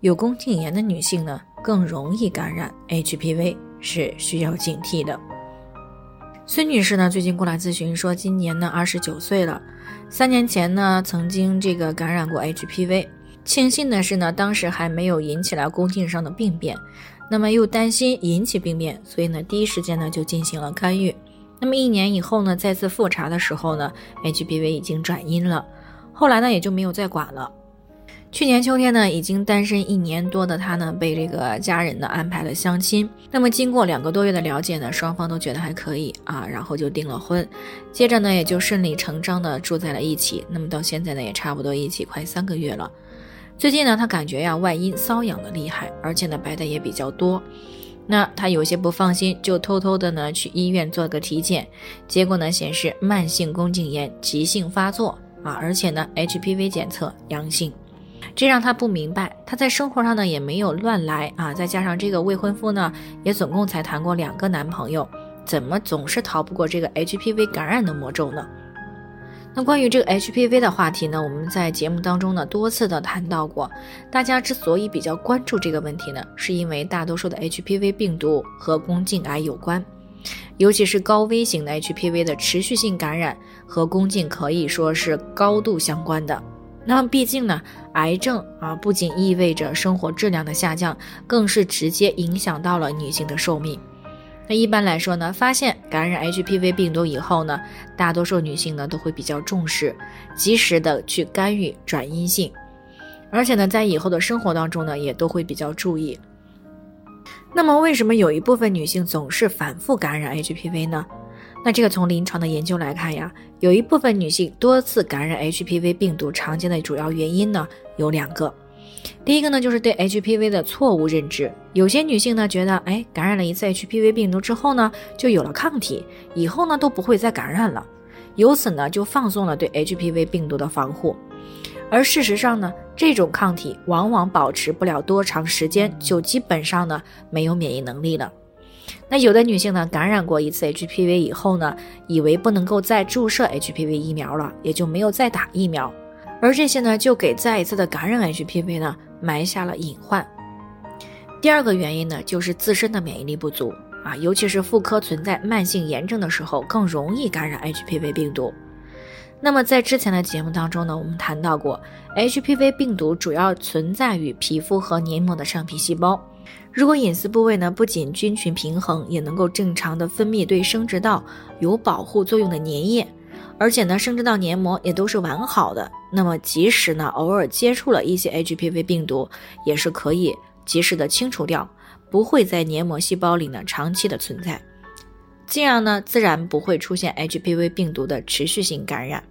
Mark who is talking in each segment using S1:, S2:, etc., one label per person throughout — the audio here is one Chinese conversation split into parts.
S1: 有宫颈炎的女性呢，更容易感染 HPV，是需要警惕的。孙女士呢，最近过来咨询说，今年呢二十九岁了，三年前呢曾经这个感染过 HPV，庆幸的是呢，当时还没有引起来宫颈上的病变，那么又担心引起病变，所以呢第一时间呢就进行了干预。那么一年以后呢，再次复查的时候呢，HPV 已经转阴了，后来呢也就没有再管了。去年秋天呢，已经单身一年多的她呢，被这个家人呢安排了相亲。那么经过两个多月的了解呢，双方都觉得还可以啊，然后就订了婚。接着呢，也就顺理成章的住在了一起。那么到现在呢，也差不多一起快三个月了。最近呢，她感觉呀外阴瘙痒的厉害，而且呢白的也比较多。那她有些不放心，就偷偷的呢去医院做个体检，结果呢显示慢性宫颈炎急性发作啊，而且呢 HPV 检测阳性。这让她不明白，她在生活上呢也没有乱来啊，再加上这个未婚夫呢也总共才谈过两个男朋友，怎么总是逃不过这个 HPV 感染的魔咒呢？那关于这个 HPV 的话题呢，我们在节目当中呢多次的谈到过。大家之所以比较关注这个问题呢，是因为大多数的 HPV 病毒和宫颈癌有关，尤其是高危型的 HPV 的持续性感染和宫颈可以说是高度相关的。那么，毕竟呢，癌症啊不仅意味着生活质量的下降，更是直接影响到了女性的寿命。那一般来说呢，发现感染 HPV 病毒以后呢，大多数女性呢都会比较重视，及时的去干预转阴性，而且呢，在以后的生活当中呢，也都会比较注意。那么，为什么有一部分女性总是反复感染 HPV 呢？那这个从临床的研究来看呀，有一部分女性多次感染 HPV 病毒，常见的主要原因呢有两个。第一个呢就是对 HPV 的错误认知，有些女性呢觉得，哎，感染了一次 HPV 病毒之后呢，就有了抗体，以后呢都不会再感染了，由此呢就放松了对 HPV 病毒的防护。而事实上呢，这种抗体往往保持不了多长时间，就基本上呢没有免疫能力了。那有的女性呢，感染过一次 HPV 以后呢，以为不能够再注射 HPV 疫苗了，也就没有再打疫苗，而这些呢，就给再一次的感染 HPV 呢埋下了隐患。第二个原因呢，就是自身的免疫力不足啊，尤其是妇科存在慢性炎症的时候，更容易感染 HPV 病毒。那么在之前的节目当中呢，我们谈到过，HPV 病毒主要存在于皮肤和黏膜的上皮细胞。如果隐私部位呢不仅菌群平衡，也能够正常的分泌对生殖道有保护作用的粘液，而且呢生殖道黏膜也都是完好的，那么即使呢偶尔接触了一些 HPV 病毒，也是可以及时的清除掉，不会在黏膜细胞里呢长期的存在，这样呢自然不会出现 HPV 病毒的持续性感染。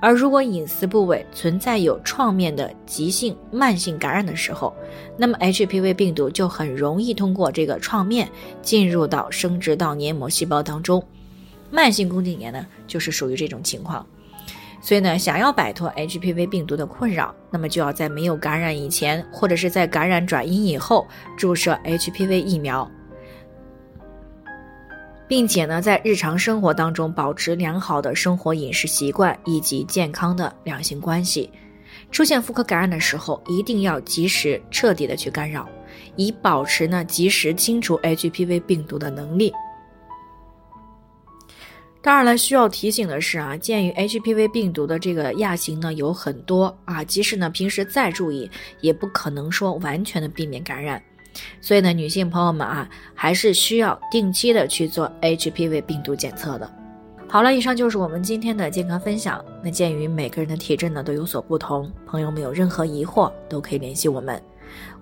S1: 而如果隐私部位存在有创面的急性、慢性感染的时候，那么 HPV 病毒就很容易通过这个创面进入到生殖道黏膜细胞当中。慢性宫颈炎呢，就是属于这种情况。所以呢，想要摆脱 HPV 病毒的困扰，那么就要在没有感染以前，或者是在感染转阴以后注射 HPV 疫苗。并且呢，在日常生活当中保持良好的生活饮食习惯以及健康的两性关系。出现妇科感染的时候，一定要及时彻底的去干扰，以保持呢及时清除 HPV 病毒的能力。当然了，需要提醒的是啊，鉴于 HPV 病毒的这个亚型呢有很多啊，即使呢平时再注意，也不可能说完全的避免感染。所以呢，女性朋友们啊，还是需要定期的去做 HPV 病毒检测的。好了，以上就是我们今天的健康分享。那鉴于每个人的体质呢都有所不同，朋友们有任何疑惑都可以联系我们，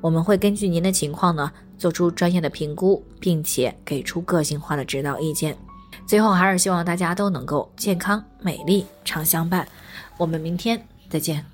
S1: 我们会根据您的情况呢做出专业的评估，并且给出个性化的指导意见。最后还是希望大家都能够健康美丽常相伴。我们明天再见。